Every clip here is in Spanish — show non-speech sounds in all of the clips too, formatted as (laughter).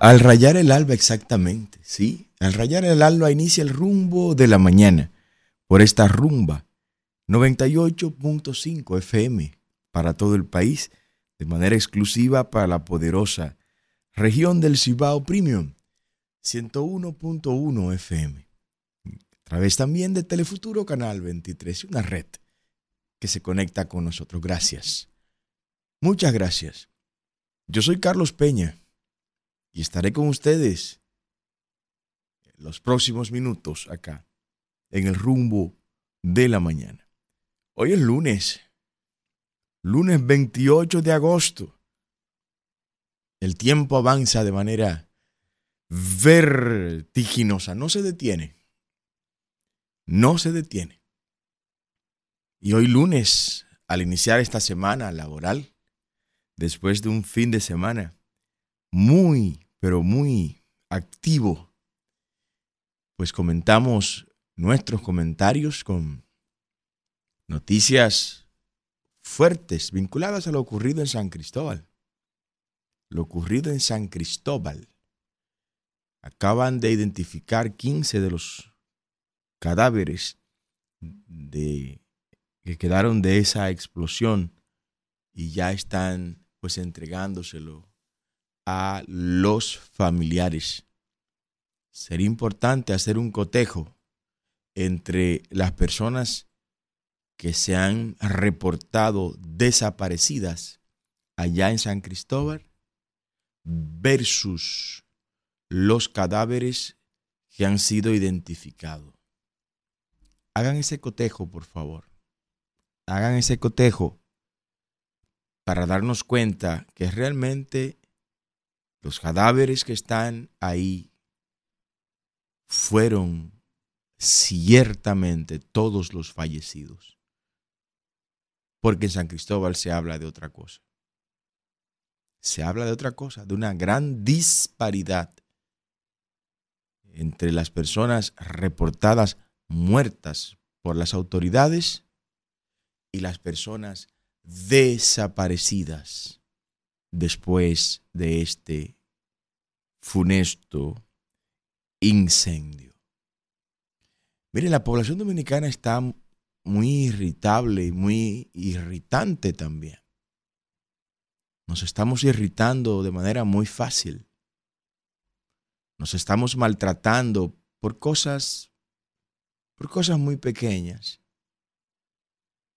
Al rayar el alba exactamente, sí. Al rayar el alba inicia el rumbo de la mañana por esta rumba 98.5 FM para todo el país, de manera exclusiva para la poderosa región del Cibao Premium 101.1 FM. A través también de Telefuturo Canal 23, una red que se conecta con nosotros. Gracias. Muchas gracias. Yo soy Carlos Peña y estaré con ustedes los próximos minutos acá, en el rumbo de la mañana. Hoy es lunes, lunes 28 de agosto. El tiempo avanza de manera vertiginosa, no se detiene, no se detiene. Y hoy lunes, al iniciar esta semana laboral, después de un fin de semana, muy, pero muy activo, pues comentamos nuestros comentarios con noticias fuertes vinculadas a lo ocurrido en San Cristóbal. Lo ocurrido en San Cristóbal. Acaban de identificar 15 de los cadáveres de, que quedaron de esa explosión y ya están pues entregándoselo a los familiares. Sería importante hacer un cotejo entre las personas que se han reportado desaparecidas allá en San Cristóbal versus los cadáveres que han sido identificados. Hagan ese cotejo, por favor. Hagan ese cotejo para darnos cuenta que realmente los cadáveres que están ahí fueron ciertamente todos los fallecidos. Porque en San Cristóbal se habla de otra cosa. Se habla de otra cosa, de una gran disparidad entre las personas reportadas muertas por las autoridades y las personas desaparecidas después de este funesto incendio. Mire, la población dominicana está muy irritable y muy irritante también. Nos estamos irritando de manera muy fácil. Nos estamos maltratando por cosas por cosas muy pequeñas.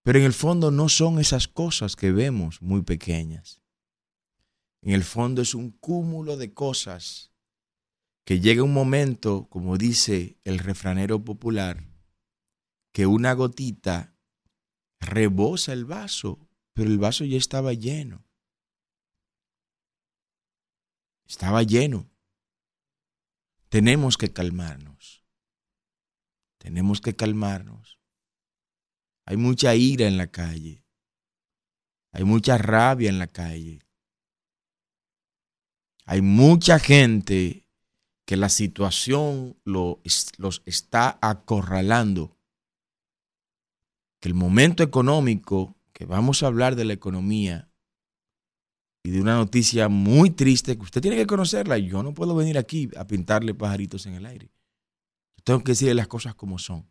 Pero en el fondo no son esas cosas que vemos muy pequeñas. En el fondo es un cúmulo de cosas que llega un momento, como dice el refranero popular, que una gotita rebosa el vaso, pero el vaso ya estaba lleno. Estaba lleno. Tenemos que calmarnos. Tenemos que calmarnos. Hay mucha ira en la calle. Hay mucha rabia en la calle. Hay mucha gente que la situación los está acorralando. Que el momento económico, que vamos a hablar de la economía y de una noticia muy triste que usted tiene que conocerla. Yo no puedo venir aquí a pintarle pajaritos en el aire. tengo que decirle las cosas como son.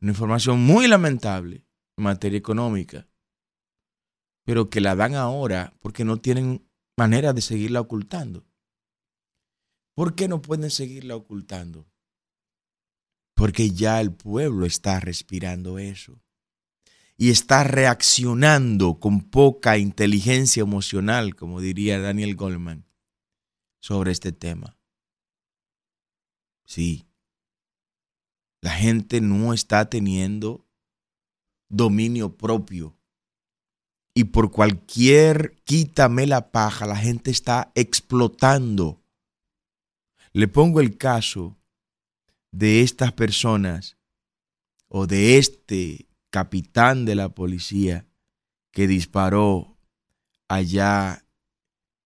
Una información muy lamentable en materia económica, pero que la dan ahora porque no tienen manera de seguirla ocultando. ¿Por qué no pueden seguirla ocultando? Porque ya el pueblo está respirando eso y está reaccionando con poca inteligencia emocional, como diría Daniel Goldman, sobre este tema. Sí, la gente no está teniendo dominio propio y por cualquier quítame la paja, la gente está explotando. Le pongo el caso de estas personas o de este capitán de la policía que disparó allá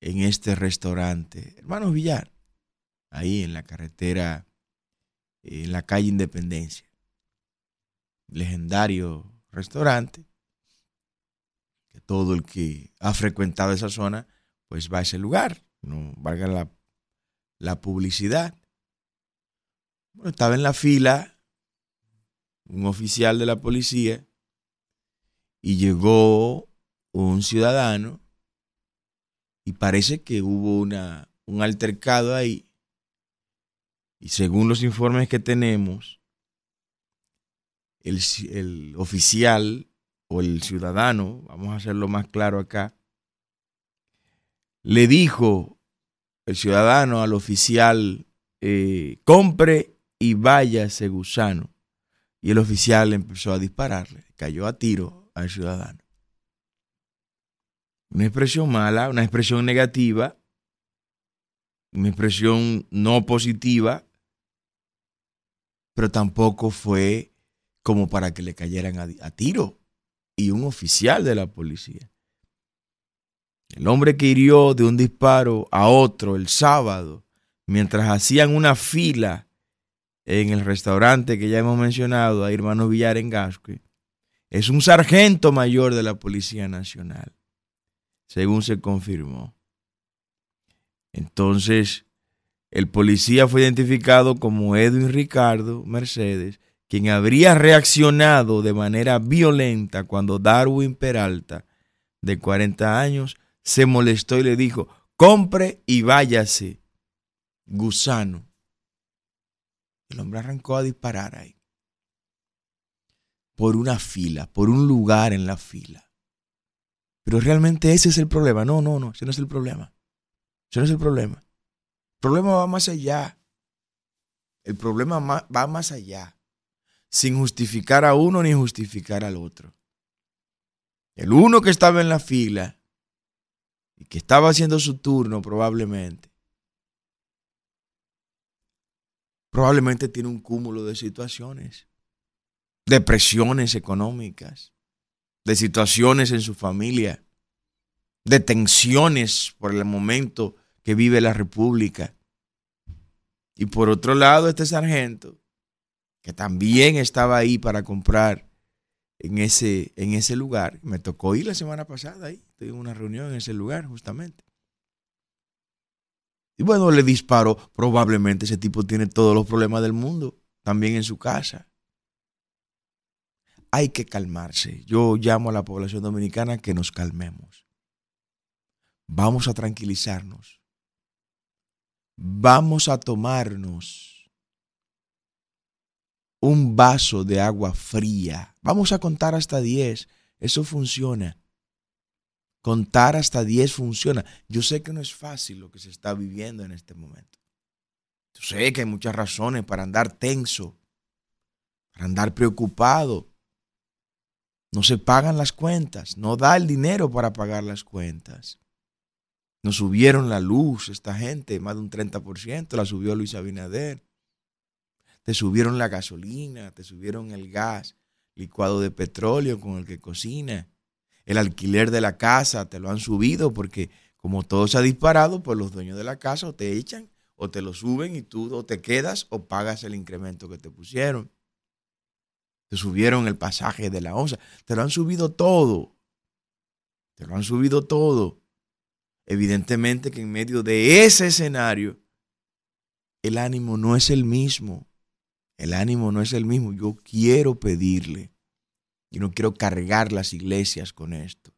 en este restaurante, hermanos Villar, ahí en la carretera, en la calle Independencia. Legendario restaurante que todo el que ha frecuentado esa zona, pues va a ese lugar. no valga la, la publicidad. Bueno, estaba en la fila un oficial de la policía y llegó un ciudadano y parece que hubo una, un altercado ahí. Y según los informes que tenemos, el, el oficial o el ciudadano, vamos a hacerlo más claro acá, le dijo el ciudadano al oficial, eh, compre y váyase gusano. Y el oficial empezó a dispararle, cayó a tiro al ciudadano. Una expresión mala, una expresión negativa, una expresión no positiva, pero tampoco fue como para que le cayeran a, a tiro. Y un oficial de la policía. El hombre que hirió de un disparo a otro el sábado, mientras hacían una fila en el restaurante que ya hemos mencionado, a Hermano Villar en Gasque, es un sargento mayor de la Policía Nacional, según se confirmó. Entonces, el policía fue identificado como Edwin Ricardo Mercedes, quien habría reaccionado de manera violenta cuando Darwin Peralta, de 40 años, se molestó y le dijo, compre y váyase, gusano. El hombre arrancó a disparar ahí. Por una fila, por un lugar en la fila. Pero realmente ese es el problema. No, no, no, ese no es el problema. Ese no es el problema. El problema va más allá. El problema va más allá. Sin justificar a uno ni justificar al otro. El uno que estaba en la fila y que estaba haciendo su turno probablemente, probablemente tiene un cúmulo de situaciones, de presiones económicas, de situaciones en su familia, de tensiones por el momento que vive la República. Y por otro lado, este sargento, que también estaba ahí para comprar en ese, en ese lugar. Me tocó ir la semana pasada ahí, tuve una reunión en ese lugar justamente. Y bueno, le disparó. Probablemente ese tipo tiene todos los problemas del mundo, también en su casa. Hay que calmarse. Yo llamo a la población dominicana que nos calmemos. Vamos a tranquilizarnos. Vamos a tomarnos un vaso de agua fría. Vamos a contar hasta 10. Eso funciona. Contar hasta 10 funciona. Yo sé que no es fácil lo que se está viviendo en este momento. Yo sé que hay muchas razones para andar tenso, para andar preocupado. No se pagan las cuentas, no da el dinero para pagar las cuentas. Nos subieron la luz esta gente, más de un 30%, la subió Luis Abinader. Te subieron la gasolina, te subieron el gas, licuado de petróleo con el que cocina el alquiler de la casa te lo han subido porque como todo se ha disparado, pues los dueños de la casa o te echan o te lo suben y tú o te quedas o pagas el incremento que te pusieron. Te subieron el pasaje de la onza, te lo han subido todo. Te lo han subido todo. Evidentemente que en medio de ese escenario, el ánimo no es el mismo. El ánimo no es el mismo. Yo quiero pedirle y no quiero cargar las iglesias con esto.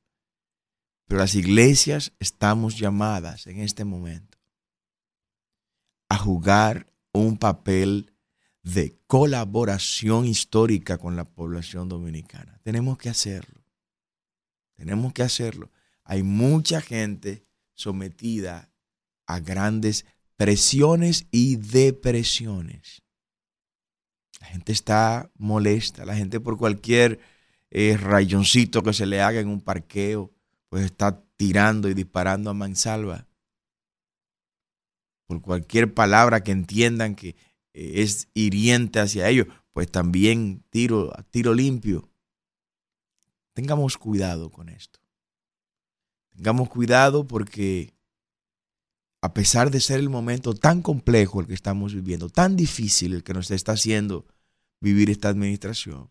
Pero las iglesias estamos llamadas en este momento a jugar un papel de colaboración histórica con la población dominicana. Tenemos que hacerlo. Tenemos que hacerlo. Hay mucha gente sometida a grandes presiones y depresiones. La gente está molesta, la gente por cualquier eh, rayoncito que se le haga en un parqueo, pues está tirando y disparando a mansalva. Por cualquier palabra que entiendan que eh, es hiriente hacia ellos, pues también tiro, tiro limpio. Tengamos cuidado con esto. Tengamos cuidado porque a pesar de ser el momento tan complejo el que estamos viviendo, tan difícil el que nos está haciendo vivir esta administración,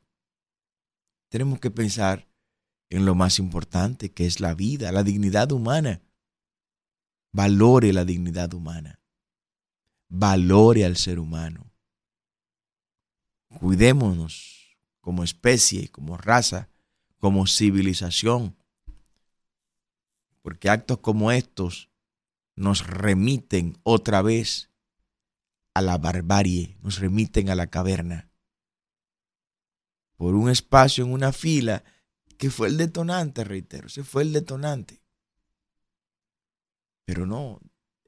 tenemos que pensar en lo más importante, que es la vida, la dignidad humana. valore la dignidad humana, valore al ser humano. Cuidémonos como especie, como raza, como civilización, porque actos como estos nos remiten otra vez a la barbarie, nos remiten a la caverna. Por un espacio en una fila que fue el detonante, reitero, ese fue el detonante. Pero no,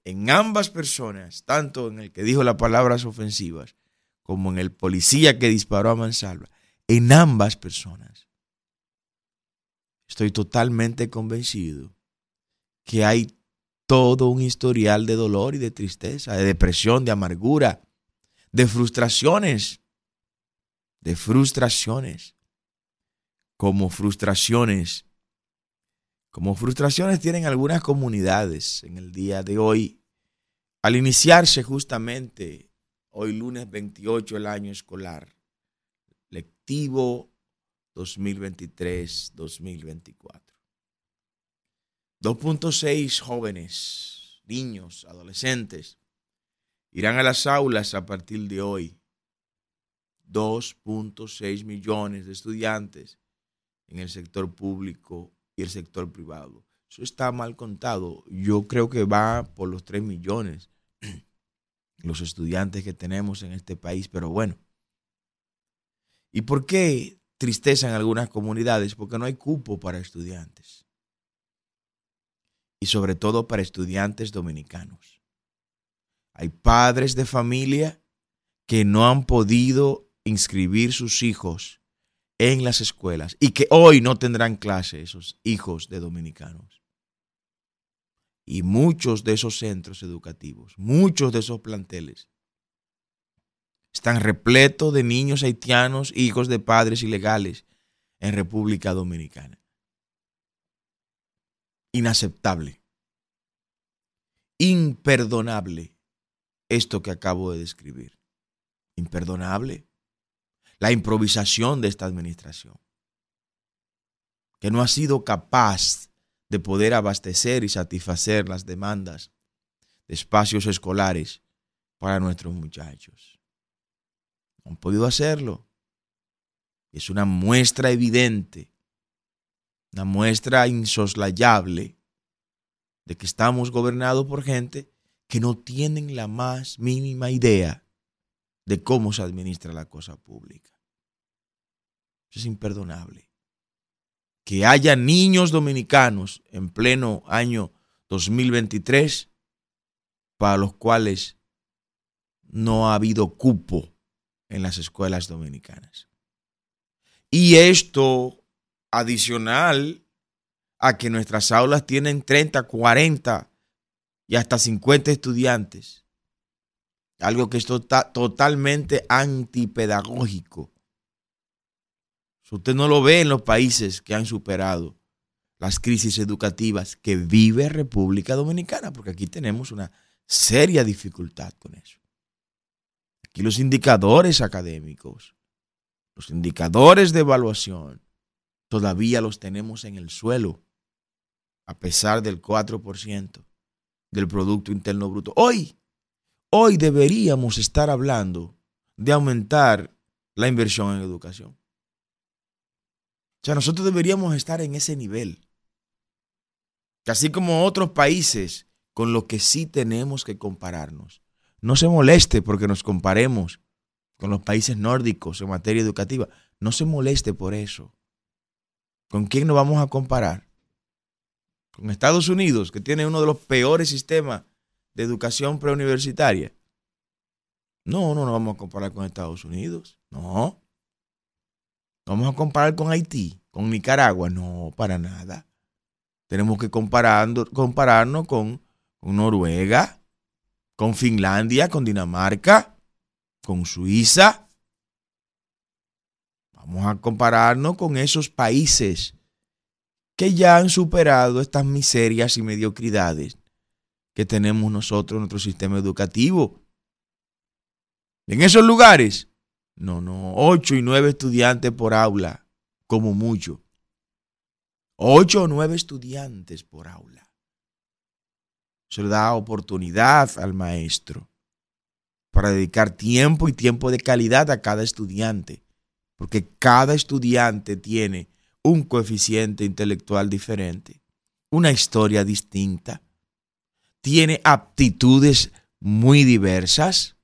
en ambas personas, tanto en el que dijo las palabras ofensivas como en el policía que disparó a mansalva, en ambas personas, estoy totalmente convencido que hay todo un historial de dolor y de tristeza, de depresión, de amargura, de frustraciones, de frustraciones, como frustraciones, como frustraciones tienen algunas comunidades en el día de hoy, al iniciarse justamente hoy lunes 28 el año escolar, lectivo 2023-2024. 2.6 jóvenes, niños, adolescentes, irán a las aulas a partir de hoy. 2.6 millones de estudiantes en el sector público y el sector privado. Eso está mal contado. Yo creo que va por los 3 millones (clears throat) los estudiantes que tenemos en este país, pero bueno. ¿Y por qué tristeza en algunas comunidades? Porque no hay cupo para estudiantes y sobre todo para estudiantes dominicanos. Hay padres de familia que no han podido inscribir sus hijos en las escuelas y que hoy no tendrán clase esos hijos de dominicanos. Y muchos de esos centros educativos, muchos de esos planteles, están repletos de niños haitianos, hijos de padres ilegales en República Dominicana inaceptable, imperdonable esto que acabo de describir. Imperdonable. La improvisación de esta administración, que no ha sido capaz de poder abastecer y satisfacer las demandas de espacios escolares para nuestros muchachos. No han podido hacerlo. Es una muestra evidente una muestra insoslayable de que estamos gobernados por gente que no tienen la más mínima idea de cómo se administra la cosa pública. Eso es imperdonable. Que haya niños dominicanos en pleno año 2023 para los cuales no ha habido cupo en las escuelas dominicanas. Y esto adicional a que nuestras aulas tienen 30, 40 y hasta 50 estudiantes. Algo que es tota-, totalmente antipedagógico. Usted no lo ve en los países que han superado las crisis educativas que vive República Dominicana, porque aquí tenemos una seria dificultad con eso. Aquí los indicadores académicos, los indicadores de evaluación, todavía los tenemos en el suelo, a pesar del 4% del Producto Interno Bruto. Hoy, hoy deberíamos estar hablando de aumentar la inversión en educación. O sea, nosotros deberíamos estar en ese nivel. así como otros países con los que sí tenemos que compararnos. No se moleste porque nos comparemos con los países nórdicos en materia educativa. No se moleste por eso. ¿Con quién nos vamos a comparar? Con Estados Unidos, que tiene uno de los peores sistemas de educación preuniversitaria. No, no nos vamos a comparar con Estados Unidos. No. Vamos a comparar con Haití, con Nicaragua. No, para nada. Tenemos que comparando, compararnos con, con Noruega, con Finlandia, con Dinamarca, con Suiza, Vamos a compararnos con esos países que ya han superado estas miserias y mediocridades que tenemos nosotros en nuestro sistema educativo. En esos lugares, no, no, ocho y nueve estudiantes por aula, como mucho. Ocho o nueve estudiantes por aula. se le da oportunidad al maestro para dedicar tiempo y tiempo de calidad a cada estudiante, porque cada estudiante tiene un coeficiente intelectual diferente, una historia distinta, tiene aptitudes muy diversas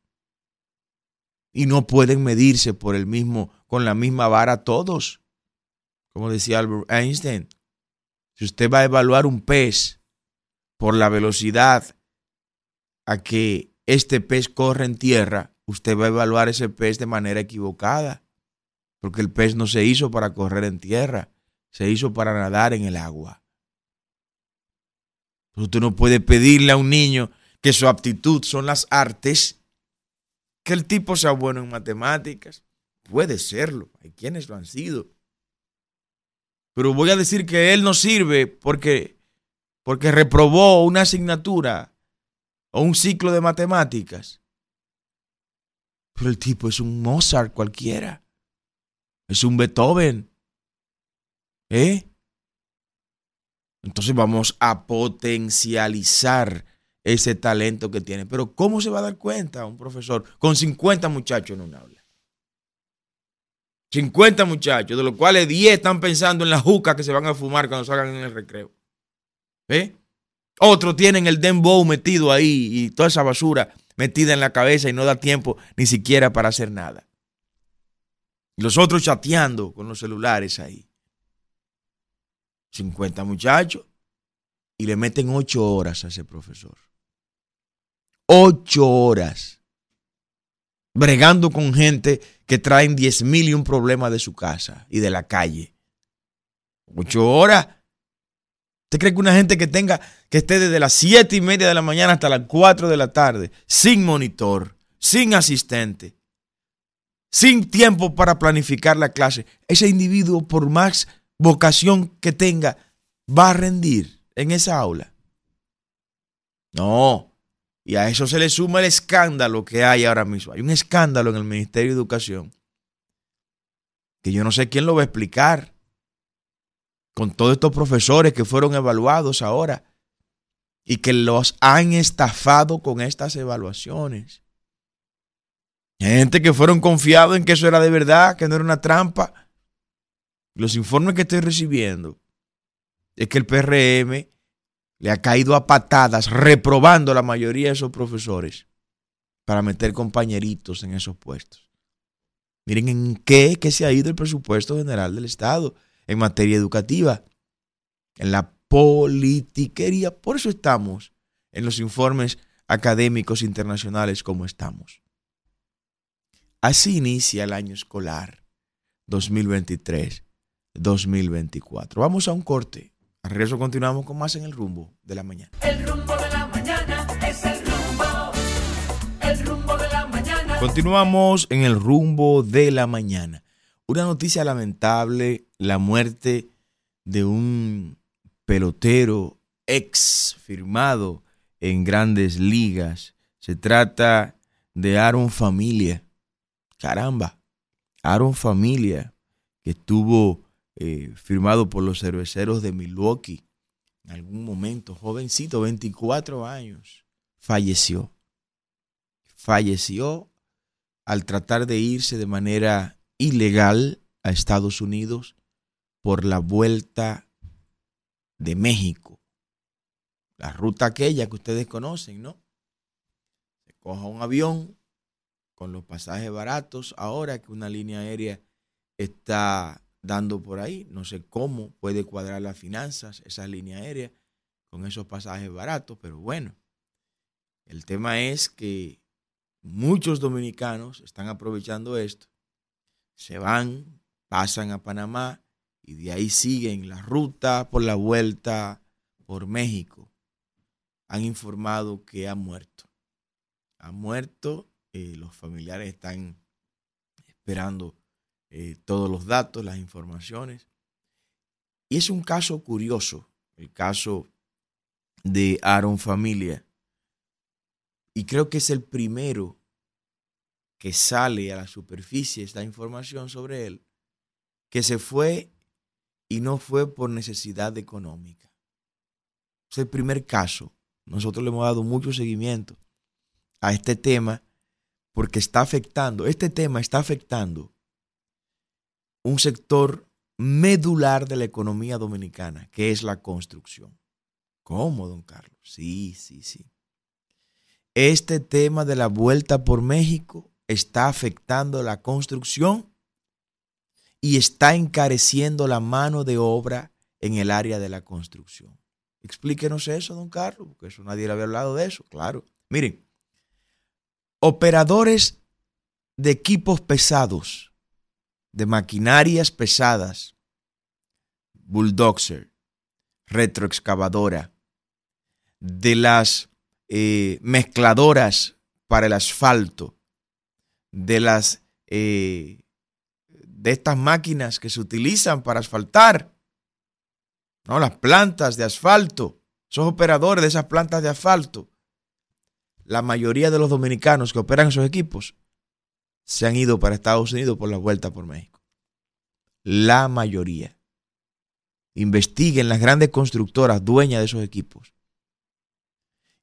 y no pueden medirse por el mismo con la misma vara todos. Como decía Albert Einstein, si usted va a evaluar un pez por la velocidad a que este pez corre en tierra, usted va a evaluar ese pez de manera equivocada, porque el pez no se hizo para correr en tierra, se hizo para nadar en el agua. Usted no puede pedirle a un niño que su aptitud son las artes, que el tipo sea bueno en matemáticas. Puede serlo, hay quienes lo han sido. Pero voy a decir que él no sirve porque, porque reprobó una asignatura o un ciclo de matemáticas. Pero el tipo es un Mozart cualquiera. Es un Beethoven. ¿Eh? Entonces vamos a potencializar ese talento que tiene. Pero ¿cómo se va a dar cuenta un profesor con 50 muchachos en un aula? 50 muchachos, de los cuales 10 están pensando en la juca que se van a fumar cuando salgan en el recreo. ¿Eh? Otros tienen el dembow metido ahí y toda esa basura metida en la cabeza y no da tiempo ni siquiera para hacer nada. Los otros chateando con los celulares ahí. 50 muchachos y le meten 8 horas a ese profesor. 8 horas. Bregando con gente que traen 10 mil y un problema de su casa y de la calle. 8 horas. ¿Usted cree que una gente que tenga, que esté desde las 7 y media de la mañana hasta las 4 de la tarde, sin monitor, sin asistente, sin tiempo para planificar la clase, ese individuo, por más vocación que tenga, va a rendir en esa aula. No. Y a eso se le suma el escándalo que hay ahora mismo. Hay un escándalo en el Ministerio de Educación que yo no sé quién lo va a explicar con todos estos profesores que fueron evaluados ahora y que los han estafado con estas evaluaciones. Gente que fueron confiados en que eso era de verdad, que no era una trampa los informes que estoy recibiendo es que el PRM le ha caído a patadas, reprobando a la mayoría de esos profesores para meter compañeritos en esos puestos. Miren en qué se ha ido el presupuesto general del Estado en materia educativa, en la politiquería. Por eso estamos en los informes académicos internacionales como estamos. Así inicia el año escolar 2023 2024. Vamos a un corte. A regreso continuamos con más en el rumbo de la mañana. El rumbo de la mañana es el rumbo. El rumbo de la mañana. Continuamos en el rumbo de la mañana. Una noticia lamentable, la muerte de un pelotero ex firmado en grandes ligas. Se trata de Aaron Familia. Caramba, Aaron Familia, que estuvo eh, firmado por los cerveceros de Milwaukee. En algún momento, jovencito, 24 años, falleció. Falleció al tratar de irse de manera ilegal a Estados Unidos por la vuelta de México. La ruta aquella que ustedes conocen, ¿no? Se coja un avión con los pasajes baratos ahora que una línea aérea está dando por ahí. No sé cómo puede cuadrar las finanzas, esa línea aérea, con esos pasajes baratos, pero bueno, el tema es que muchos dominicanos están aprovechando esto, se van, pasan a Panamá y de ahí siguen la ruta por la vuelta por México. Han informado que ha muerto. Ha muerto, eh, los familiares están esperando eh, todos los datos, las informaciones. Y es un caso curioso, el caso de Aaron Familia. Y creo que es el primero que sale a la superficie esta información sobre él, que se fue y no fue por necesidad económica. Es el primer caso nosotros le hemos dado mucho seguimiento a este tema porque está afectando, este tema está afectando un sector medular de la economía dominicana, que es la construcción. ¿Cómo, don Carlos? Sí, sí, sí. Este tema de la vuelta por México está afectando la construcción y está encareciendo la mano de obra en el área de la construcción. Explíquenos eso, don Carlos, porque eso nadie le había hablado de eso, claro. Miren, operadores de equipos pesados, de maquinarias pesadas, bulldozer, retroexcavadora, de las eh, mezcladoras para el asfalto, de las eh, de estas máquinas que se utilizan para asfaltar, ¿no? las plantas de asfalto, esos operadores de esas plantas de asfalto, la mayoría de los dominicanos que operan esos equipos se han ido para Estados Unidos por la vuelta por México. La mayoría. Investiguen las grandes constructoras dueñas de esos equipos.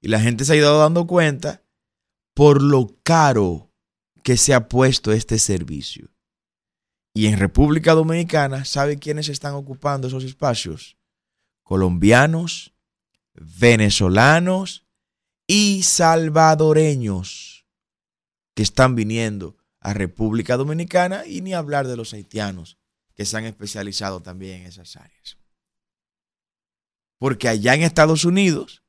Y la gente se ha ido dando cuenta por lo caro que se ha puesto este servicio. Y en República Dominicana, ¿sabe quiénes están ocupando esos espacios? Colombianos, venezolanos y salvadoreños que están viniendo a República Dominicana y ni hablar de los haitianos que se han especializado también en esas áreas. Porque allá en Estados Unidos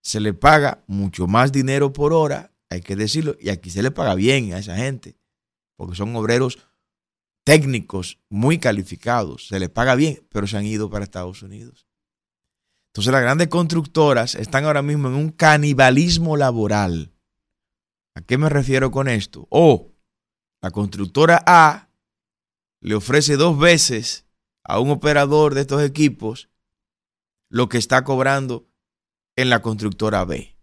se le paga mucho más dinero por hora, hay que decirlo, y aquí se le paga bien a esa gente, porque son obreros técnicos muy calificados, se les paga bien, pero se han ido para Estados Unidos. Entonces las grandes constructoras están ahora mismo en un canibalismo laboral. ¿A qué me refiero con esto? O la constructora A le ofrece dos veces a un operador de estos equipos lo que está cobrando en la constructora B.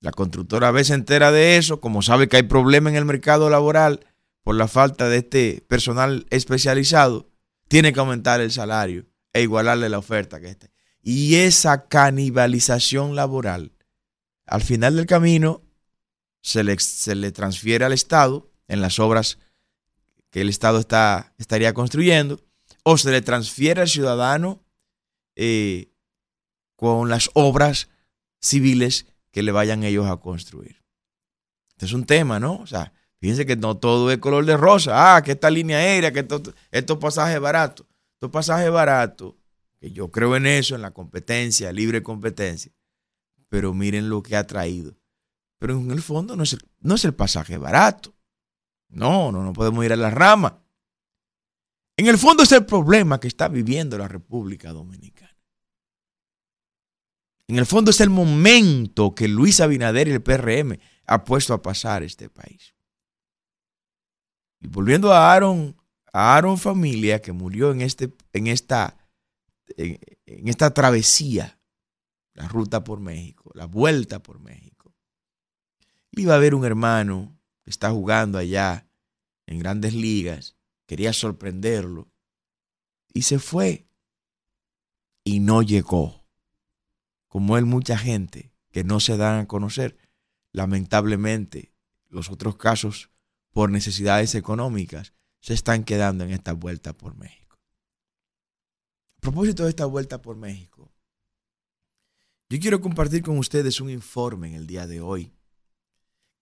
La constructora B se entera de eso, como sabe que hay problema en el mercado laboral, por la falta de este personal especializado, tiene que aumentar el salario e igualarle la oferta que este. Y esa canibalización laboral, al final del camino, se le, se le transfiere al Estado en las obras que el Estado está, estaría construyendo, o se le transfiere al ciudadano eh, con las obras civiles que le vayan ellos a construir. Este es un tema, ¿no? O sea, Fíjense que no todo es color de rosa. Ah, que esta línea aérea, que estos pasajes baratos. Estos pasajes baratos, yo creo en eso, en la competencia, libre competencia. Pero miren lo que ha traído. Pero en el fondo no es el, no es el pasaje barato. No, no, no podemos ir a la rama. En el fondo es el problema que está viviendo la República Dominicana. En el fondo es el momento que Luis Abinader y el PRM ha puesto a pasar este país. Y volviendo a Aaron, a Aaron familia que murió en, este, en, esta, en, esta travesía, la ruta por México, la vuelta por México. Iba a ver un hermano que está jugando allá en grandes ligas, quería sorprenderlo y se fue y no llegó. Como él, mucha gente que no se dan a conocer. Lamentablemente, los otros casos por necesidades económicas, se están quedando en esta vuelta por México. Propósito de esta vuelta por México, yo quiero compartir con ustedes un informe en el día de hoy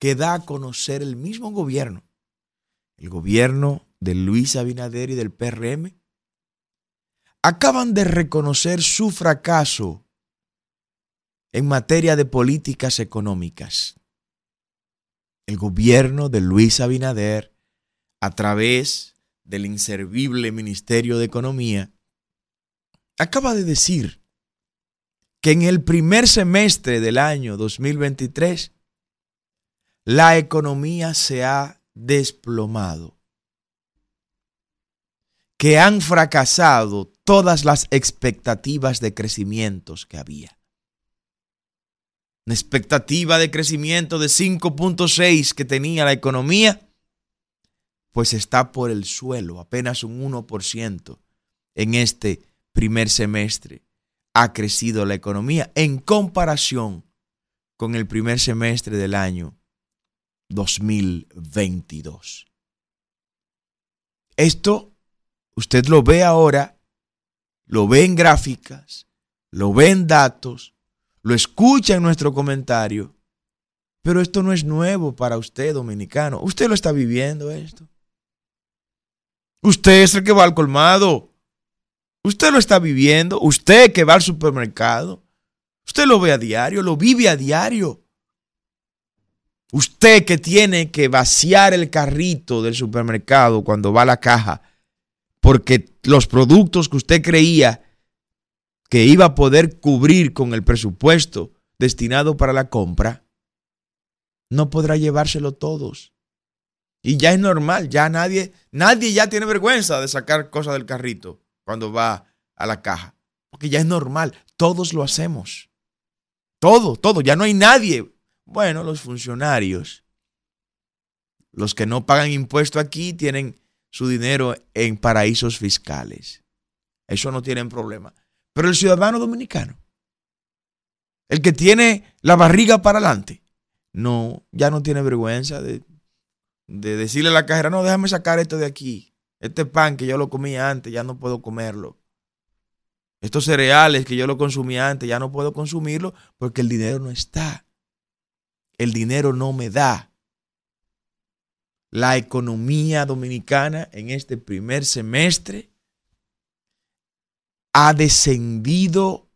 que da a conocer el mismo gobierno, el gobierno de Luis Abinader y del PRM, acaban de reconocer su fracaso en materia de políticas económicas. El gobierno de Luis Abinader, a través del inservible Ministerio de Economía, acaba de decir que en el primer semestre del año 2023 la economía se ha desplomado, que han fracasado todas las expectativas de crecimientos que había. Una expectativa de crecimiento de 5.6 que tenía la economía, pues está por el suelo, apenas un 1% en este primer semestre, ha crecido la economía en comparación con el primer semestre del año 2022. Esto usted lo ve ahora, lo ve en gráficas, lo ve en datos, lo escucha en nuestro comentario, pero esto no es nuevo para usted, dominicano. Usted lo está viviendo esto. Usted es el que va al colmado. Usted lo está viviendo. Usted que va al supermercado. Usted lo ve a diario, lo vive a diario. Usted que tiene que vaciar el carrito del supermercado cuando va a la caja, porque los productos que usted creía que iba a poder cubrir con el presupuesto destinado para la compra, no podrá llevárselo todos. Y ya es normal, ya nadie, nadie ya tiene vergüenza de sacar cosas del carrito cuando va a la caja. Porque ya es normal, todos lo hacemos. Todo, todo, ya no hay nadie. Bueno, los funcionarios, los que no pagan impuesto aquí, tienen su dinero en paraísos fiscales. Eso no tienen problema. Pero el ciudadano dominicano, el que tiene la barriga para adelante, no, ya no tiene vergüenza de, de decirle a la cajera, no, déjame sacar esto de aquí. Este pan que yo lo comía antes, ya no puedo comerlo. Estos cereales que yo lo consumía antes, ya no puedo consumirlo porque el dinero no está. El dinero no me da. La economía dominicana en este primer semestre ha descendido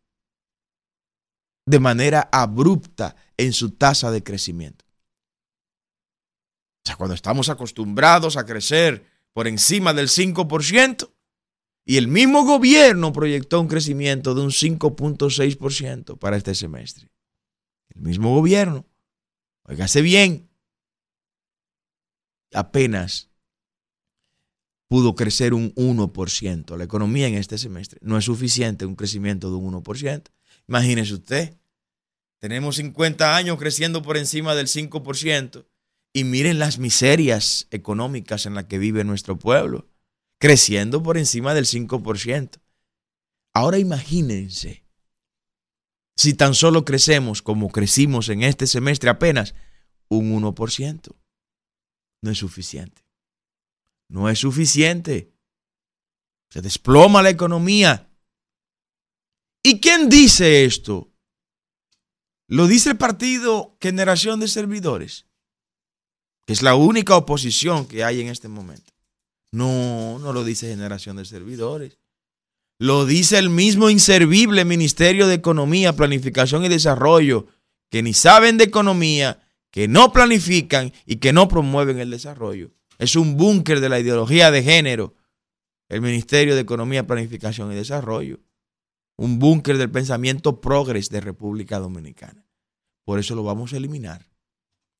de manera abrupta en su tasa de crecimiento. O sea, cuando estamos acostumbrados a crecer por encima del 5%, y el mismo gobierno proyectó un crecimiento de un 5.6% para este semestre. El mismo gobierno, oígase bien, apenas pudo crecer un 1%. La economía en este semestre no es suficiente un crecimiento de un 1%. Imagínese usted, tenemos 50 años creciendo por encima del 5% y miren las miserias económicas en las que vive nuestro pueblo creciendo por encima del 5%. Ahora imagínense, si tan solo crecemos como crecimos en este semestre apenas un 1%, no es suficiente. No es suficiente. Se desploma la economía. ¿Y quién dice esto? Lo dice el partido Generación de Servidores, que es la única oposición que hay en este momento. No, no lo dice generación de servidores. Lo dice el mismo inservible Ministerio de Economía, Planificación y Desarrollo, que ni saben de economía, que no planifican y que no promueven el desarrollo. Es un búnker de la ideología de género, el Ministerio de Economía, Planificación y Desarrollo. Un búnker del pensamiento progres de República Dominicana. Por eso lo vamos a eliminar.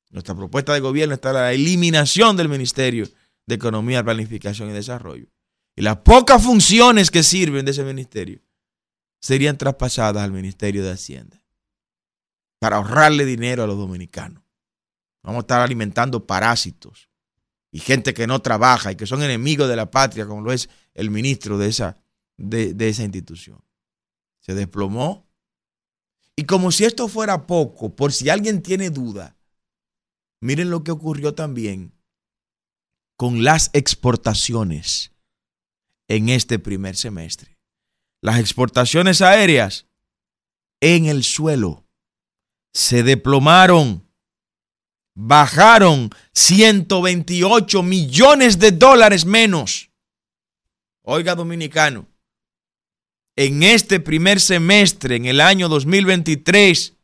Nuestra propuesta de gobierno está la eliminación del Ministerio de Economía, Planificación y Desarrollo. Y las pocas funciones que sirven de ese ministerio serían traspasadas al Ministerio de Hacienda para ahorrarle dinero a los dominicanos. Vamos a estar alimentando parásitos y gente que no trabaja y que son enemigos de la patria, como lo es el ministro de esa, de, de esa institución. Se desplomó. Y como si esto fuera poco, por si alguien tiene duda, miren lo que ocurrió también con las exportaciones en este primer semestre. Las exportaciones aéreas en el suelo se deplomaron, bajaron 128 millones de dólares menos. Oiga, dominicano, en este primer semestre, en el año 2023,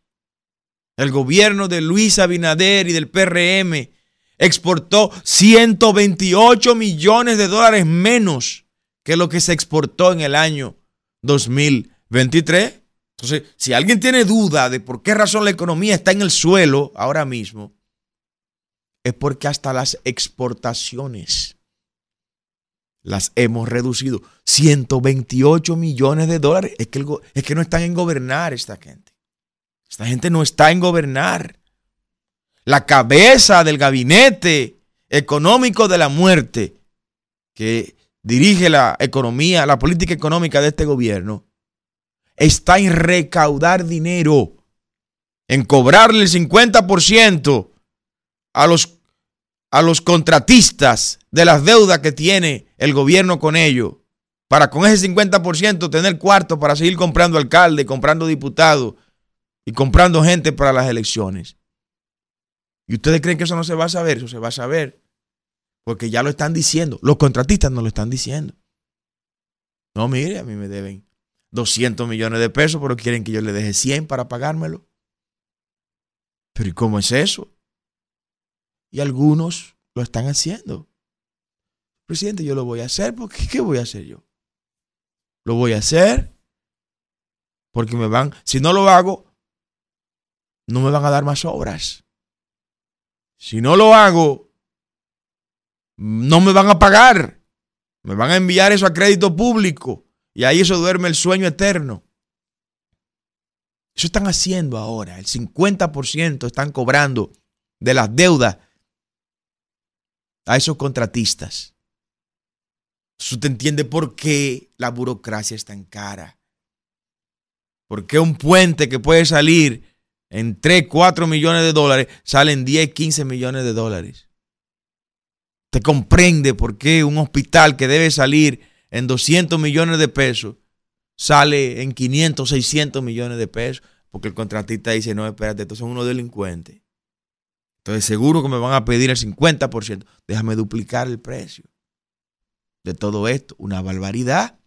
el gobierno de Luis Abinader y del PRM exportó 128 millones de dólares menos que lo que se exportó en el año 2023. Entonces, si alguien tiene duda de por qué razón la economía está en el suelo ahora mismo, es porque hasta las exportaciones las hemos reducido. 128 millones de dólares. Es que, no están en gobernar esta gente. Esta gente no está en gobernar. La cabeza del gabinete económico de la muerte que dirige la economía, la política económica de este gobierno, está en recaudar dinero, en cobrarle el 50% a los, a los contratistas de las deudas que tiene el gobierno con ellos, para con ese 50% tener cuarto para seguir comprando alcalde, comprando diputados y comprando gente para las elecciones. ¿Y ustedes creen que eso no se va a saber? Eso se va a saber. Porque ya lo están diciendo. Los contratistas no lo están diciendo. No, mire, a mí me deben 200 millones de pesos, pero quieren que yo le deje 100 para pagármelo. Pero ¿y cómo es eso? Y algunos lo están haciendo. Presidente, yo lo voy a hacer porque ¿qué voy a hacer yo? Lo voy a hacer porque me van, si no lo hago, no me van a dar más obras. Si no lo hago, no me van a pagar. Me van a enviar eso a crédito público. Y ahí eso duerme el sueño eterno. Eso están haciendo ahora. El 50% están cobrando de las deudas a esos contratistas. Usted entiende por qué la burocracia es tan cara. ¿Por qué un puente que puede salir en 3, 4 millones de dólares salen 10, 15 millones de dólares? Te comprende por qué un hospital que debe salir en 200 millones de pesos sale en 500, 600 millones de pesos. Porque el contratista dice, no, espérate, estos son unos delincuentes. Entonces seguro que me van a pedir el 50%. Déjame duplicar el precio de todo esto. Una barbaridad.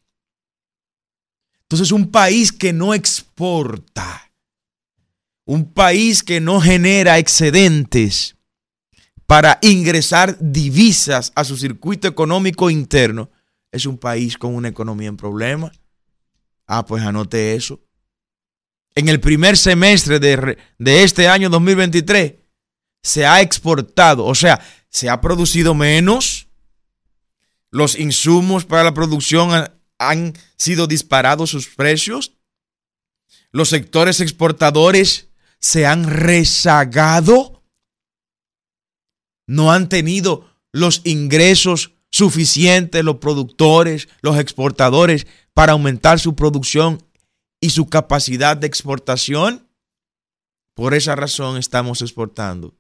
Entonces un país que no exporta, un país que no genera excedentes, para ingresar divisas a su circuito económico interno, es un país con una economía en problemas. Ah, pues anote eso. En el primer semestre de, de, este año 2023 se ha exportado, o sea, se ha producido menos. Los insumos para la producción han, han sido disparados sus precios. Los sectores exportadores se han rezagado no han tenido los ingresos suficientes los productores, los exportadores para aumentar su producción y su capacidad de exportación. Por esa razón estamos exportando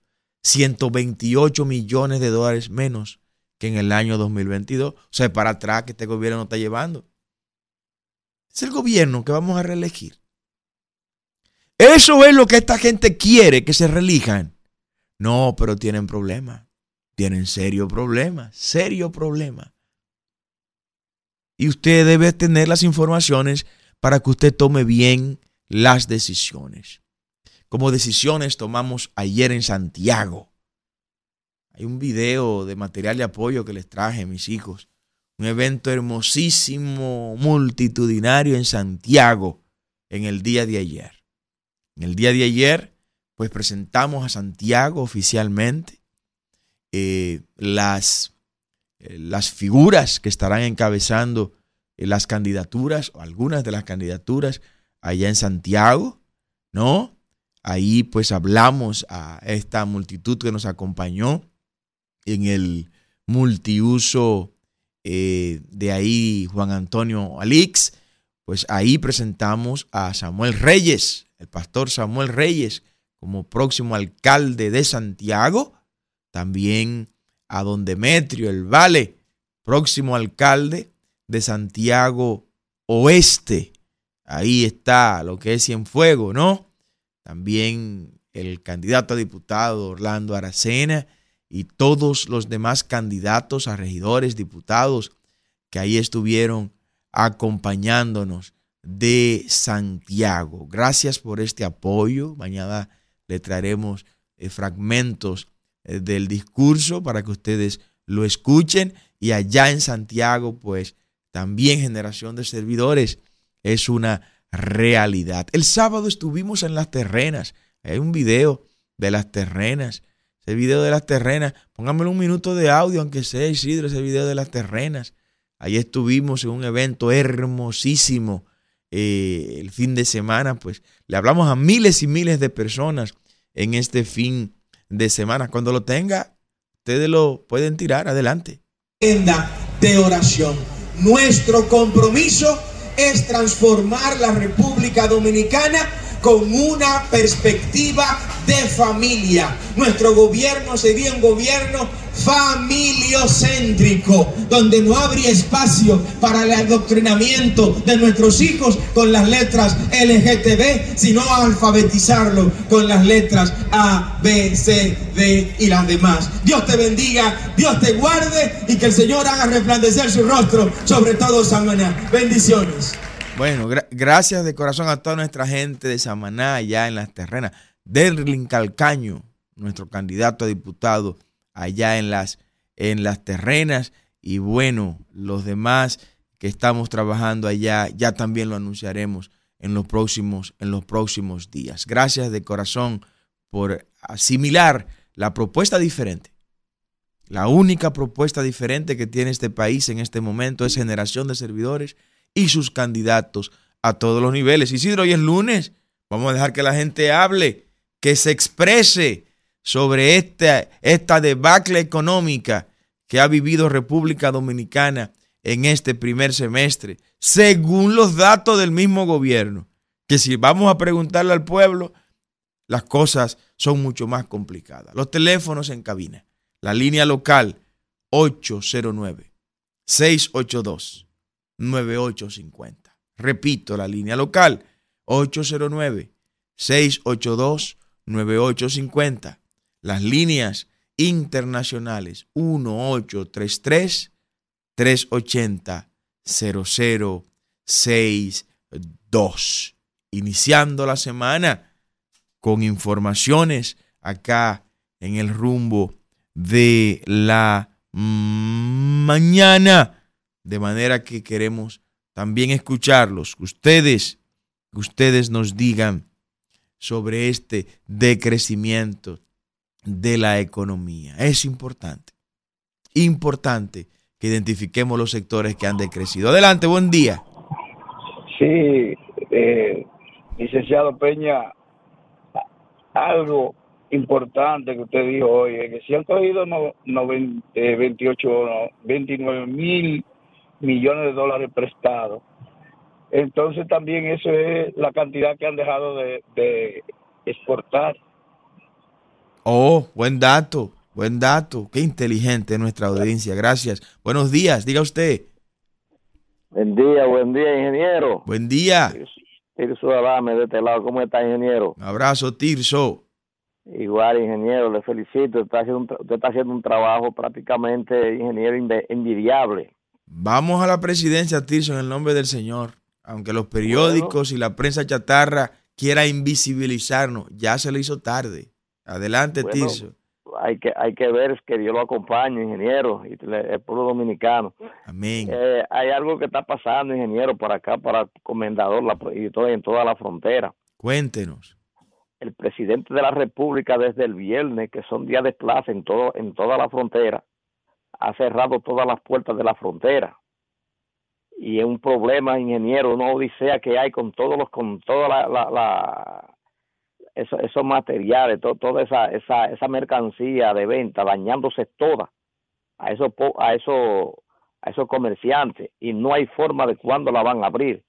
128 millones de dólares menos que en el año 2022. O sea, para atrás que este gobierno está llevando. Es el gobierno que vamos a reelegir. Eso es lo que esta gente quiere que se reelijan. No, pero tienen problemas. Tienen serio problema, serio problema. Y usted debe tener las informaciones para que usted tome bien las decisiones. Como decisiones tomamos ayer en Santiago. Hay un video de material de apoyo que les traje, mis hijos. Un evento hermosísimo, multitudinario en Santiago en el día de ayer. En el día de ayer pues presentamos a Santiago oficialmente eh, las, eh, las figuras que estarán encabezando eh, las candidaturas o algunas de las candidaturas allá en Santiago, ¿no? Ahí pues hablamos a esta multitud que nos acompañó en el multiuso de ahí Juan Antonio Alix, pues ahí presentamos a Samuel Reyes, el pastor Samuel Reyes, como próximo alcalde de Santiago, también a don Demetrio el Vale, próximo alcalde de Santiago Oeste. Ahí está lo que es Cienfuego, ¿no? También el candidato a diputado Orlando Aracena y todos los demás candidatos a regidores, diputados que ahí estuvieron acompañándonos de Santiago. Gracias por este apoyo. Mañana le traeremos eh, fragmentos eh, del discurso para que ustedes lo escuchen. Y allá en Santiago, pues también generación de servidores es una realidad. El sábado estuvimos en las terrenas. Hay un video de las terrenas. Ese video de las terrenas, pónganmelo un minuto de audio, aunque sea Isidro, ese video de las terrenas. Ahí estuvimos en un evento hermosísimo eh, el fin de semana, pues le hablamos a miles y miles de personas en este fin de semana. Cuando lo tenga, ustedes lo pueden tirar adelante. De oración. Nuestro compromiso es transformar la República Dominicana con una perspectiva de familia. Nuestro gobierno sería un gobierno familiocéntrico, donde no habría espacio para el adoctrinamiento de nuestros hijos con las letras LGTB, sino alfabetizarlo con las letras A, B, C, D y las demás. Dios te bendiga, Dios te guarde y que el Señor haga resplandecer su rostro sobre todo Samaná. Bendiciones. Bueno, gra- gracias de corazón a toda nuestra gente de Samaná, allá en las terrenas. Derlin Calcaño, nuestro candidato a diputado allá en las, en las terrenas. Y bueno, los demás que estamos trabajando allá, ya también lo anunciaremos en los próximos, en los próximos días. Gracias de corazón por asimilar la propuesta diferente. La única propuesta diferente que tiene este país en este momento es generación de servidores y sus candidatos a todos los niveles. Isidro, hoy es lunes. Vamos a dejar que la gente hable, que se exprese sobre esta, esta debacle económica que ha vivido República Dominicana en este primer semestre, según los datos del mismo gobierno. Que si vamos a preguntarle al pueblo, las cosas son mucho más complicadas. Los teléfonos en cabina. La línea local 809 682 9850. Repito, la línea local 809-682-9850. Las líneas internacionales 1833-380-0062. Iniciando la semana con informaciones acá en el rumbo de la mañana. De manera que queremos también escucharlos, ustedes, que ustedes nos digan sobre este decrecimiento de la economía. Es importante, importante que identifiquemos los sectores que han decrecido. Adelante, buen día. Sí, eh, licenciado Peña, algo importante que usted dijo hoy, es que si han cogido no, no, 20, eh, 28, no, 29 mil millones de dólares prestados, entonces también eso es la cantidad que han dejado de, de exportar. Oh, buen dato, buen dato. Qué inteligente nuestra audiencia. Gracias. Buenos días, diga usted. Buen día, buen día, ingeniero. Buen día. Tirso Adame de este lado. ¿Cómo está, ingeniero? Un abrazo, Tirso. Igual, ingeniero, le felicito. Está haciendo un tra- usted está haciendo un trabajo prácticamente, ingeniero, envidiable. Vamos a la presidencia, Tirso, en el nombre del Señor. Aunque los periódicos y la prensa chatarra quiera invisibilizarnos, ya se le hizo tarde. Adelante, Bueno, Tirso. Hay que, hay que ver que Dios lo acompañe, ingeniero, y el pueblo dominicano. Amén. Eh, hay algo que está pasando, ingeniero, por acá, para el comendador la, y todo, en toda la frontera. Cuéntenos. el presidente de la República desde el viernes, que son días de clase en todo en toda la frontera, ha cerrado todas las puertas de la frontera. Y es un problema, ingeniero, una odisea que hay con todos los con toda la, la, la- eso- esos materiales, to- toda esa, esa esa mercancía de venta dañándose toda a esos a esos a esos comerciantes y no hay forma de cuándo la van a abrir.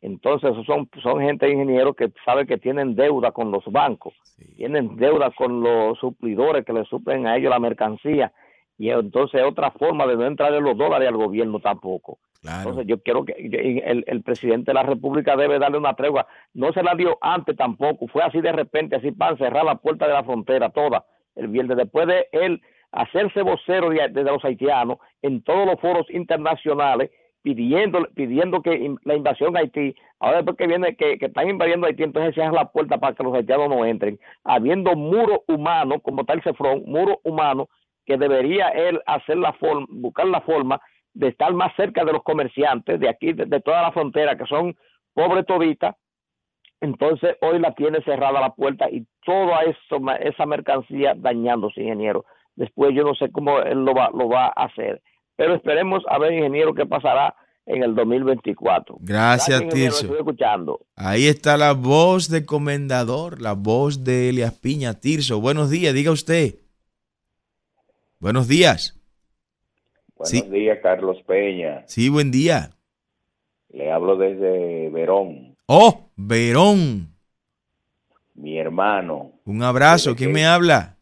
Entonces son son gente ingenieros que sabe que tienen deuda con los bancos Sí. tienen deuda con los suplidores que le suplen a ellos la mercancía y entonces otra forma de no entrarle los dólares al gobierno tampoco. Claro. Entonces yo quiero que el, el presidente de la República debe darle una tregua. No se la dio antes tampoco, fue así de repente, así para cerrar la puerta de la frontera toda el viernes. Después de él hacerse vocero de, de los haitianos en todos los foros internacionales pidiendo pidiendo que in- la invasión a Haití, ahora después que viene que, que están invadiendo Haití, entonces se la puerta para que los haitianos no entren, habiendo muro humano, como está el Cefrón, muro humano, que debería él hacer la forma, buscar la forma de estar más cerca de los comerciantes de aquí, de, de toda la frontera, que son pobres toditas, entonces hoy la tiene cerrada la puerta y toda eso, esa mercancía dañándose, ingeniero. Después yo no sé cómo él lo va, lo va a hacer. Pero esperemos a ver, ingeniero, qué pasará en el 2024. Gracias, ingeniero, Tirso. Escuchando. Ahí está la voz de comendador, la voz de Elias Piña Tirso. Buenos días, diga usted. Buenos días. Buenos Sí. días, Carlos Peña. Sí, buen día. Le hablo desde Verón, Oh, Verón. mi hermano. Un abrazo. ¿Quién me habla?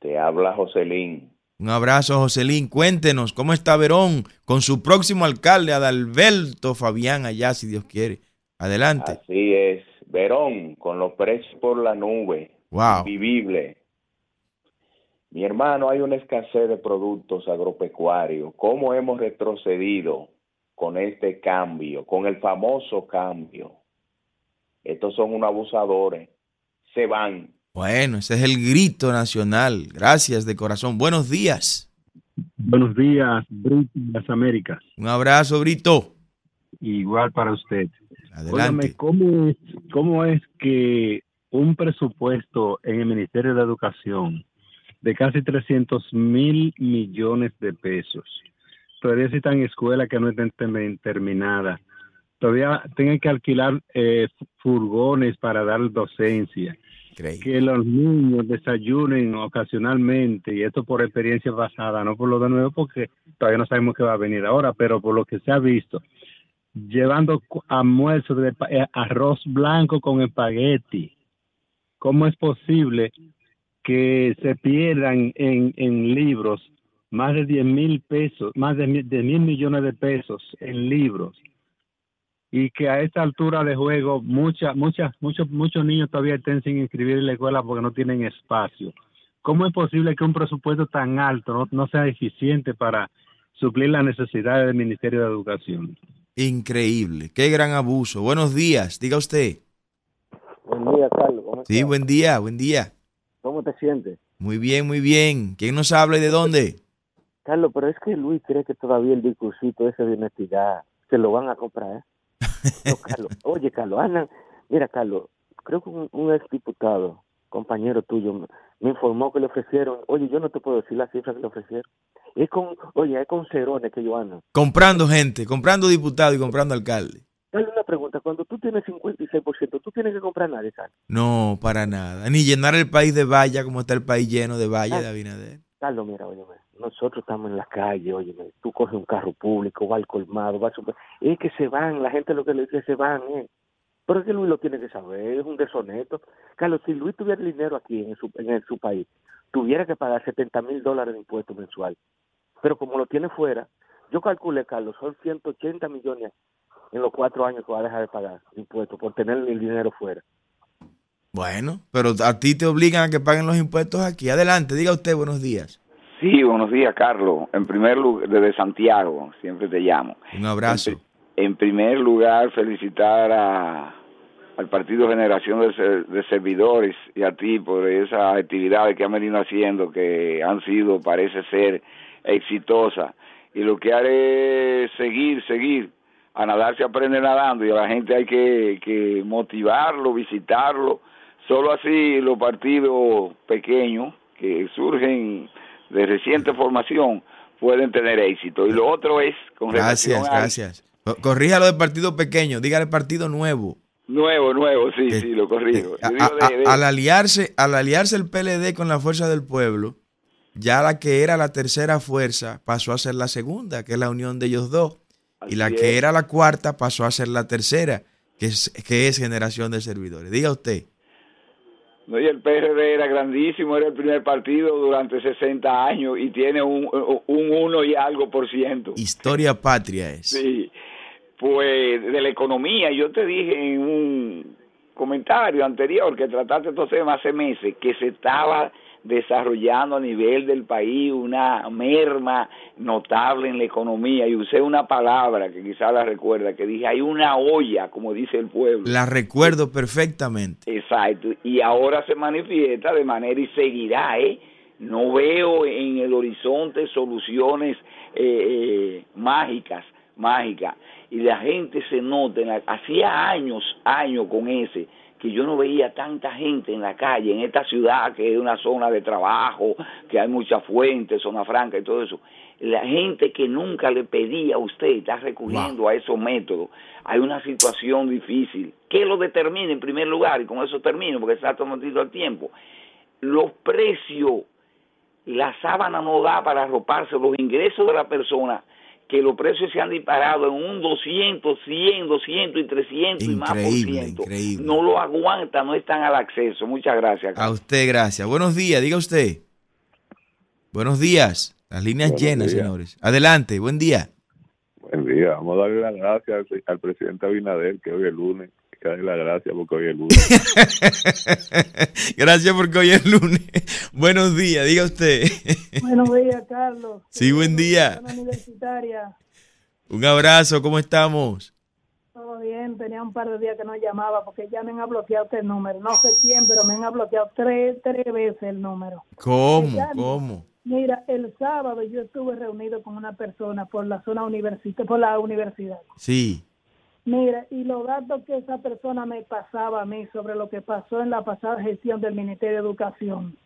Te habla Joselín. Un abrazo, Joselín. Cuéntenos, ¿cómo está Verón con su próximo alcalde, Adalberto Fabián, allá, si Dios quiere? Adelante. Así es. Verón, con los precios por la nube. Wow. Invivible. Mi hermano, hay una escasez de productos agropecuarios. ¿Cómo hemos retrocedido con este cambio, con el famoso cambio? Estos son unos abusadores. Se van. Bueno, ese es el grito nacional. Gracias de corazón. Buenos días. Buenos días, Brito de las Américas. Un abrazo, Brito. Igual para usted. Adelante. ¿cómo es, ¿cómo es que un presupuesto en el Ministerio de Educación de casi 300 mil millones de pesos, todavía están escuelas que no estén termi- terminadas, todavía tengan que alquilar eh, furgones para dar docencia, Increíble. que los niños desayunen ocasionalmente, y esto por experiencia pasada, no por lo de nuevo, porque todavía no sabemos qué va a venir ahora, pero por lo que se ha visto, llevando almuerzo de eh, arroz blanco con espagueti. ¿Cómo es posible que se pierdan en, en libros más de 10 mil pesos, más de mil, de mil millones de pesos en libros? Y que a esta altura de juego muchas, muchas, muchos, muchos niños todavía estén sin inscribir en la escuela porque no tienen espacio. ¿Cómo es posible que un presupuesto tan alto no, no sea eficiente para suplir las necesidades del Ministerio de Educación? Increíble. Qué gran abuso. Buenos días. Diga usted. Buen día, Carlos. ¿Cómo Sí, buen día, buen día. ¿Cómo te sientes? Muy bien, muy bien. ¿Quién nos habla y de dónde? Carlos, pero es que Luis cree que todavía el discursito ese de honestidad se lo van a comprar, ¿eh? No, (laughs) Carlos. Oye, Carlos, andan... Mira, Carlos, creo que un, un exdiputado, compañero tuyo, me, informó que le ofrecieron... Oye, yo no te puedo decir la cifra que le ofrecieron. Es con... Oye, es con cerones que ellos andan. Comprando gente, comprando diputado y comprando alcalde. Dale una pregunta. Cuando tú tienes 56%, tú tienes que comprar a nadie, Carlos. No, para nada. Ni llenar el país de valla como está el país lleno de valla de Abinader. Carlos, mira, óyeme, nosotros estamos en la calle, óyeme, tú coges un carro público, va al colmado, va al super... Es que se van, la gente lo que le dice se van, ¿eh? Pero es que Luis lo tiene que saber, es un deshonesto. Carlos, si Luis tuviera dinero aquí en su, en el- su país, tuviera que pagar 70 mil dólares de impuestos mensual. Pero como lo tiene fuera, yo calculé, Carlos, son 180 millones en los cuatro años que va a dejar de pagar impuestos por tener el dinero fuera. Bueno, pero a ti te obligan a que paguen los impuestos aquí. Adelante, diga usted buenos días. Sí, buenos días, Carlos. En primer lugar, desde Santiago, siempre te llamo. Un abrazo. En, pri- en primer lugar, felicitar a, al Partido Generación de, de Servidores y a ti por esas actividades que han venido haciendo, que han sido, parece ser, exitosas. Y lo que haré es seguir, seguir. A nadar se aprende nadando y a la gente hay que, que motivarlo, visitarlo. Solo así los partidos pequeños que surgen de reciente formación pueden tener éxito. Y lo otro es con Gracias, gracias. Co- Corríjalo de partido pequeño, dígale partido nuevo. Nuevo, nuevo, sí, Que- sí, lo corrijo. A- a- de- de- al aliarse, al aliarse el PLD con la fuerza del pueblo, ya la que era la tercera fuerza pasó a ser la segunda, que es la unión de ellos dos. Y la que era la cuarta pasó a ser la tercera, que es, que es generación de servidores. Diga usted. No, y el PRD era grandísimo, era el primer partido durante 60 años y tiene un, un uno y algo por ciento. Historia patria es. Sí, pues de la economía, yo te dije en un comentario anterior que trataste estos temas hace meses, que se estaba desarrollando a nivel del país una merma notable en la economía y usé una palabra que quizás la recuerda, que dije, hay una olla, como dice el pueblo. La recuerdo perfectamente. Exacto, y ahora se manifiesta de manera y seguirá, ¿eh? No veo en el horizonte soluciones eh, eh, mágicas, mágicas, y la gente se nota, en la- hacía años, años con ese, que yo no veía tanta gente en la calle, en esta ciudad que es una zona de trabajo, que hay muchas fuentes, zona franca y todo eso. La gente que nunca le pedía a usted está recurriendo a esos métodos. Hay una situación difícil. ¿Qué lo determina en primer lugar? Y con eso termino, porque se ha tomado el tiempo. Los precios, la sábana no da para arroparse, los ingresos de la persona que los precios se han disparado en un 200, 100, 200 y 300 y más por Increíble, ciento. increíble. No lo aguanta, no están al acceso. Muchas gracias. A usted, gracias. Buenos días, diga usted. Buenos días. Las líneas Buenos llenas, días. señores. Adelante, buen día. Buen día, vamos a darle las gracias al, al presidente Abinader, que hoy es lunes. Darle las (laughs) gracias porque hoy es lunes. Gracias porque hoy es lunes. Buenos días, diga usted. (laughs) Buenos días, Carlos. Sí, buen día. Universitaria. Un abrazo, ¿cómo estamos? Todo bien, tenía un par de días que no llamaba porque ya me han bloqueado este número. No sé quién, pero me han bloqueado tres, tres veces el número. ¿Cómo? Ya- ¿Cómo? Mira, el sábado yo estuve reunido con una persona por la zona universitaria, por la universidad. Sí. Mira, y los datos que esa persona me pasaba a mí sobre lo que pasó en la pasada gestión del Ministerio de Educación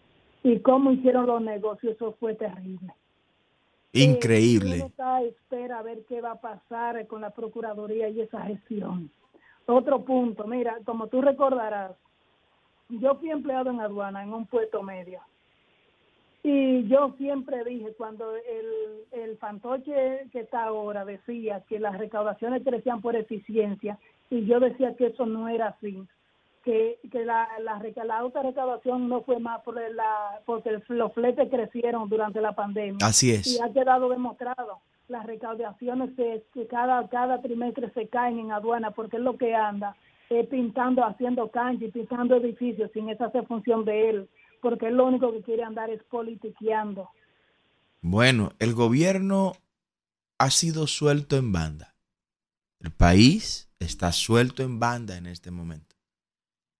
y cómo hicieron los negocios, eso fue terrible. Increíble. Uno está a espera a ver qué va a pasar con la Procuraduría y esa gestión. Otro punto, mira, como tú recordarás, yo fui empleado en aduana en un puesto medio. Y yo siempre dije, cuando el, el fantoche que está ahora decía que las recaudaciones crecían por eficiencia, y yo decía que eso no era así, que, que la, la, la alta recaudación no fue más por la, porque los fletes crecieron durante la pandemia. Así es. Y ha quedado demostrado. Las recaudaciones se- que cada, cada trimestre se caen en aduana porque es lo que anda eh, pintando, haciendo cancha y pintando edificios sin esa hacer función de él, porque lo único que quiere andar es politiqueando. Bueno, el gobierno ha sido suelto en banda. El país está suelto en banda en este momento.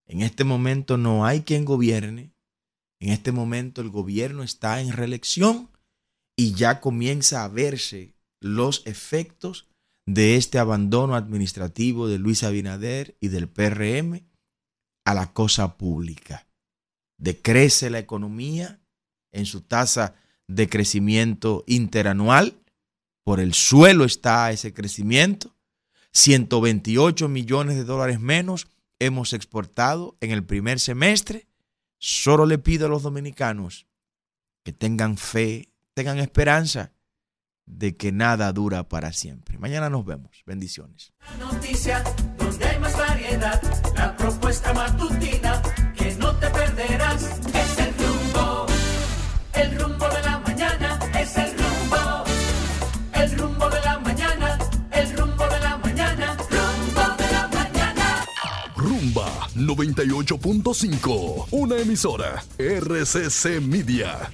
En este momento no hay quien gobierne. En este momento el gobierno está en reelección y ya comienza a verse los efectos de este abandono administrativo de Luis Abinader y del PRM a la cosa pública. Decrece la economía en su tasa de crecimiento interanual. Por el suelo está ese crecimiento. 128 millones de dólares menos hemos exportado en el primer semestre. Solo le pido a los dominicanos que tengan fe, tengan esperanza de que nada dura para siempre. Mañana nos vemos. Bendiciones. noticia, donde hay más variedad, la propuesta Es el rumbo, el rumbo de la mañana, es el rumbo, el rumbo de la mañana, el rumbo de la mañana, rumbo de la mañana. Rumba 98.5, una emisora RCC Media.